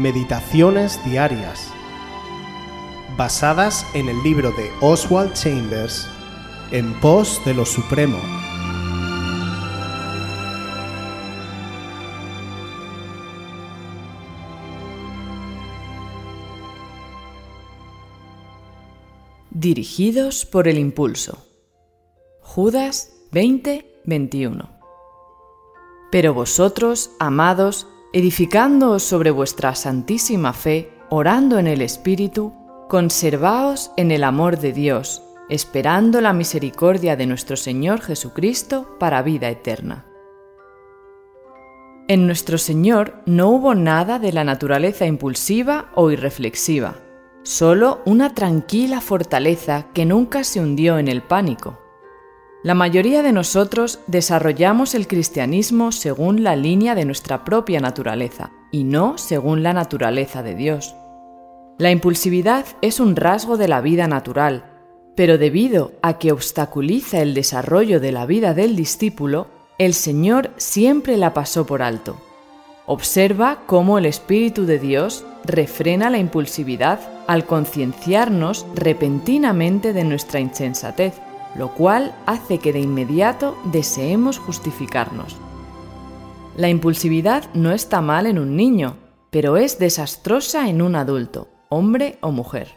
Meditaciones Diarias, basadas en el libro de Oswald Chambers, En pos de lo Supremo. Dirigidos por el impulso. Judas 20:21. Pero vosotros, amados, edificándoos sobre vuestra santísima fe, orando en el Espíritu, conservaos en el amor de Dios, esperando la misericordia de nuestro Señor Jesucristo para vida eterna. En nuestro Señor no hubo nada de la naturaleza impulsiva o irreflexiva, solo una tranquila fortaleza que nunca se hundió en el pánico. La mayoría de nosotros desarrollamos el cristianismo según la línea de nuestra propia naturaleza y no según la naturaleza de Dios. La impulsividad es un rasgo de la vida natural, pero debido a que obstaculiza el desarrollo de la vida del discípulo, el Señor siempre la pasó por alto. Observa cómo el Espíritu de Dios refrena la impulsividad al concienciarnos repentinamente de nuestra insensatez lo cual hace que de inmediato deseemos justificarnos. La impulsividad no está mal en un niño, pero es desastrosa en un adulto, hombre o mujer.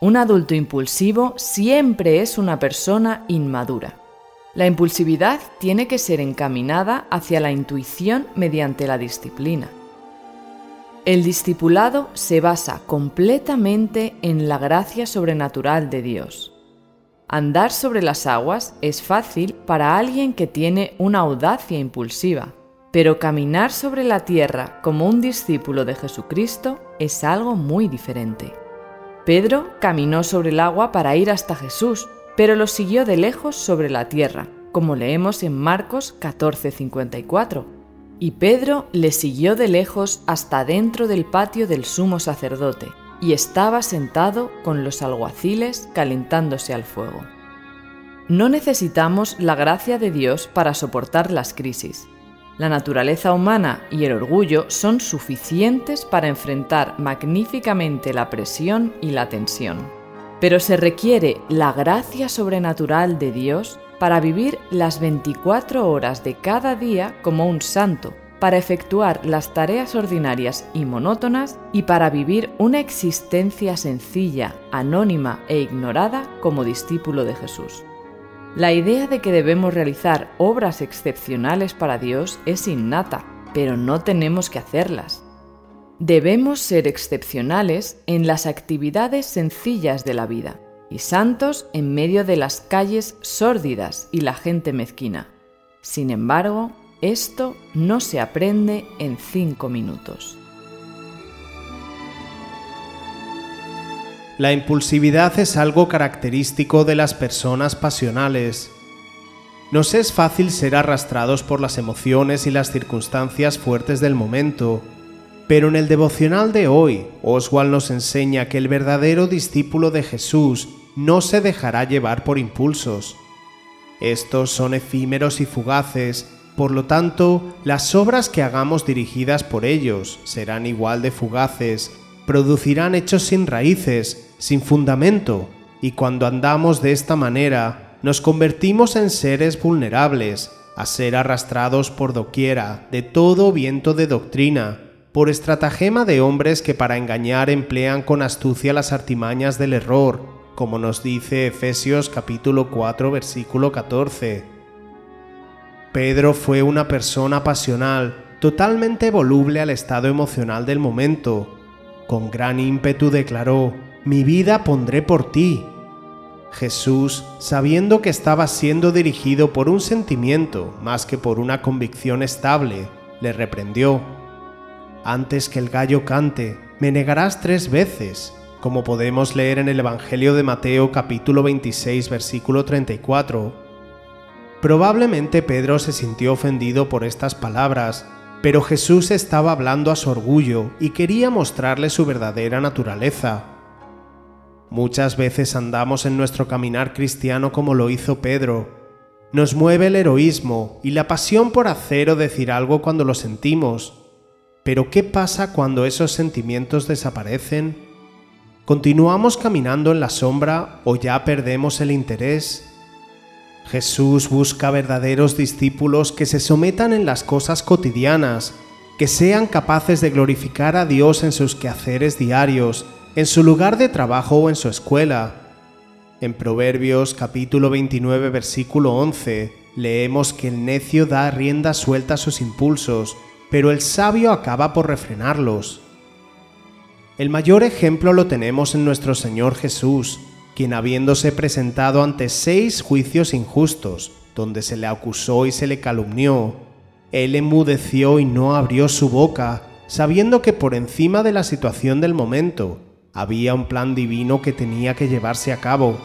Un adulto impulsivo siempre es una persona inmadura. La impulsividad tiene que ser encaminada hacia la intuición mediante la disciplina. El discipulado se basa completamente en la gracia sobrenatural de Dios. Andar sobre las aguas es fácil para alguien que tiene una audacia impulsiva, pero caminar sobre la tierra como un discípulo de Jesucristo es algo muy diferente. Pedro caminó sobre el agua para ir hasta Jesús, pero lo siguió de lejos sobre la tierra, como leemos en Marcos 14:54. Y Pedro le siguió de lejos hasta dentro del patio del sumo sacerdote, y estaba sentado con los alguaciles calentándose al fuego. No necesitamos la gracia de Dios para soportar las crisis. La naturaleza humana y el orgullo son suficientes para enfrentar magníficamente la presión y la tensión. Pero se requiere la gracia sobrenatural de Dios para vivir las 24 horas de cada día como un santo, para efectuar las tareas ordinarias y monótonas y para vivir una existencia sencilla, anónima e ignorada como discípulo de Jesús. La idea de que debemos realizar obras excepcionales para Dios es innata, pero no tenemos que hacerlas. Debemos ser excepcionales en las actividades sencillas de la vida y santos en medio de las calles sórdidas y la gente mezquina. Sin embargo, esto no se aprende en cinco minutos. La impulsividad es algo característico de las personas pasionales. Nos es fácil ser arrastrados por las emociones y las circunstancias fuertes del momento, pero en el devocional de hoy, Oswald nos enseña que el verdadero discípulo de Jesús no se dejará llevar por impulsos. Estos son efímeros y fugaces por lo tanto, las obras que hagamos dirigidas por ellos serán igual de fugaces, producirán hechos sin raíces, sin fundamento, y cuando andamos de esta manera, nos convertimos en seres vulnerables, a ser arrastrados por doquiera, de todo viento de doctrina, por estratagema de hombres que para engañar emplean con astucia las artimañas del error, como nos dice Efesios capítulo 4 versículo 14. Pedro fue una persona pasional, totalmente voluble al estado emocional del momento. Con gran ímpetu declaró, Mi vida pondré por ti. Jesús, sabiendo que estaba siendo dirigido por un sentimiento más que por una convicción estable, le reprendió. Antes que el gallo cante, me negarás tres veces, como podemos leer en el Evangelio de Mateo capítulo 26 versículo 34 Probablemente Pedro se sintió ofendido por estas palabras, pero Jesús estaba hablando a su orgullo y quería mostrarle su verdadera naturaleza. Muchas veces andamos en nuestro caminar cristiano como lo hizo Pedro. Nos mueve el heroísmo y la pasión por hacer o decir algo cuando lo sentimos. Pero ¿qué pasa cuando esos sentimientos desaparecen? ¿Continuamos caminando en la sombra o ya perdemos el interés? Jesús busca verdaderos discípulos que se sometan en las cosas cotidianas, que sean capaces de glorificar a Dios en sus quehaceres diarios, en su lugar de trabajo o en su escuela. En Proverbios capítulo 29 versículo 11 leemos que el necio da rienda suelta a sus impulsos, pero el sabio acaba por refrenarlos. El mayor ejemplo lo tenemos en nuestro Señor Jesús, quien habiéndose presentado ante seis juicios injustos, donde se le acusó y se le calumnió, él emudeció y no abrió su boca, sabiendo que por encima de la situación del momento había un plan divino que tenía que llevarse a cabo.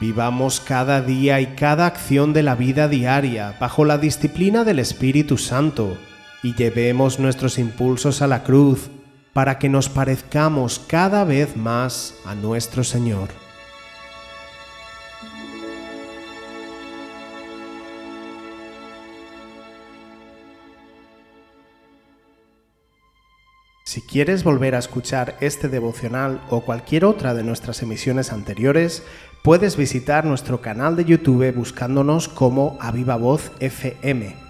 Vivamos cada día y cada acción de la vida diaria bajo la disciplina del Espíritu Santo y llevemos nuestros impulsos a la cruz para que nos parezcamos cada vez más a nuestro Señor. Si quieres volver a escuchar este devocional o cualquier otra de nuestras emisiones anteriores, puedes visitar nuestro canal de YouTube buscándonos como Aviva Voz FM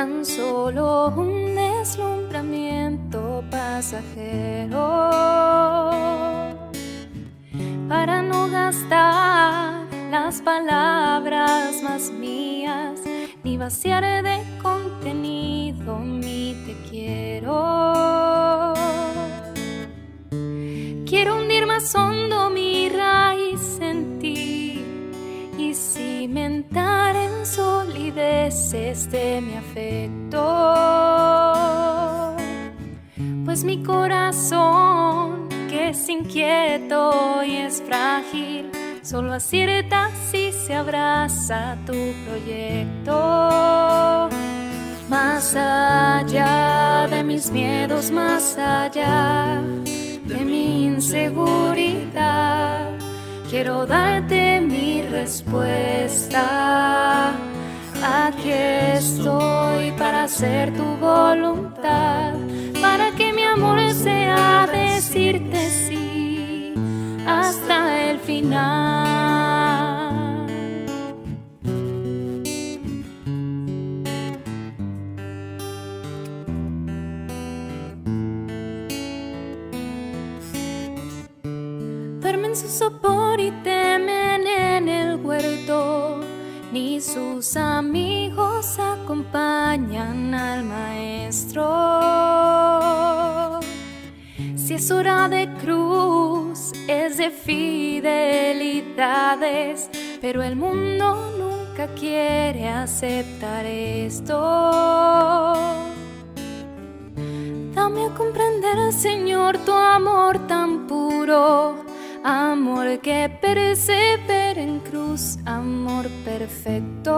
tan solo un deslumbramiento pasajero para no gastar las palabras más mías ni vaciar de contenido mi te quiero. Quiero hundir más hondo mi raíz en ti y cimentar en solidez de mi Pues mi corazón, que es inquieto y es frágil, solo acierta si se abraza tu proyecto. Más allá de mis miedos, más allá de mi inseguridad quiero darte mi respuesta. Aquí estoy hacer tu voluntad, para que mi amor sea decirte sí hasta el final. Duermen su sopor y temen en el huerto, ni sus amigos acompañan al maestro. Si es hora de cruz, es de fidelidades, pero el mundo nunca quiere aceptar esto. Dame a comprender, Señor, tu amor tan puro amor que persevera en cruz, amor perfecto.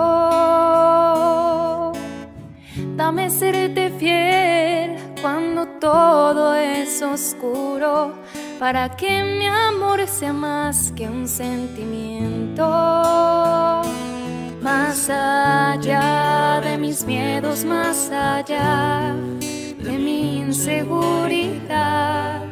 Dame serte fiel cuando todo es oscuro, para que mi amor sea más que un sentimiento. Más allá de mis miedos, más allá de mi inseguridad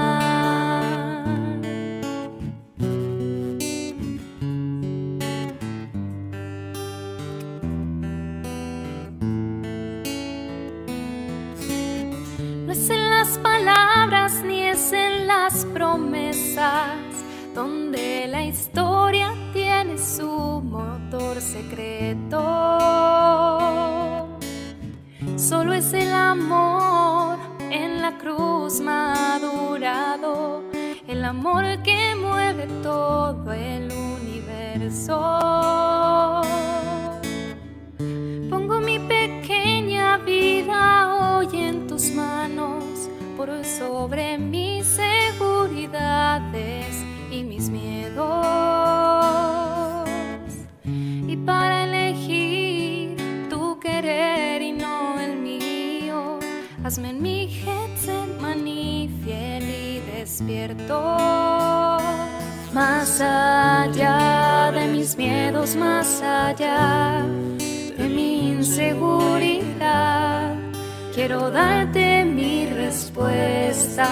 Cosas, donde la historia tiene su motor secreto. Solo es el amor en la cruz madurado, el amor que mueve todo el universo. Sobre mis seguridades y mis miedos. Y para elegir tu querer y no el mío, hazme en mi Getsemaní fiel y despierto. Más allá de mis miedos, más allá de mi inseguridad, quiero darte mi respuesta.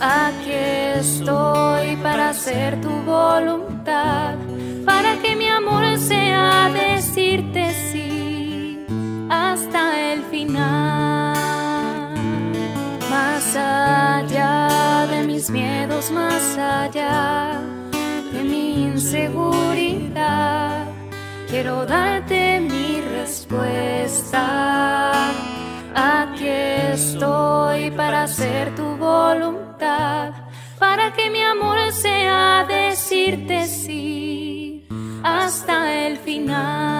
Aquí estoy para hacer tu voluntad, para que mi amor sea decirte sí hasta el final. Más allá de mis miedos, más allá de mi inseguridad, quiero darte mi respuesta. Estoy para hacer tu voluntad, para que mi amor sea decirte sí hasta el final.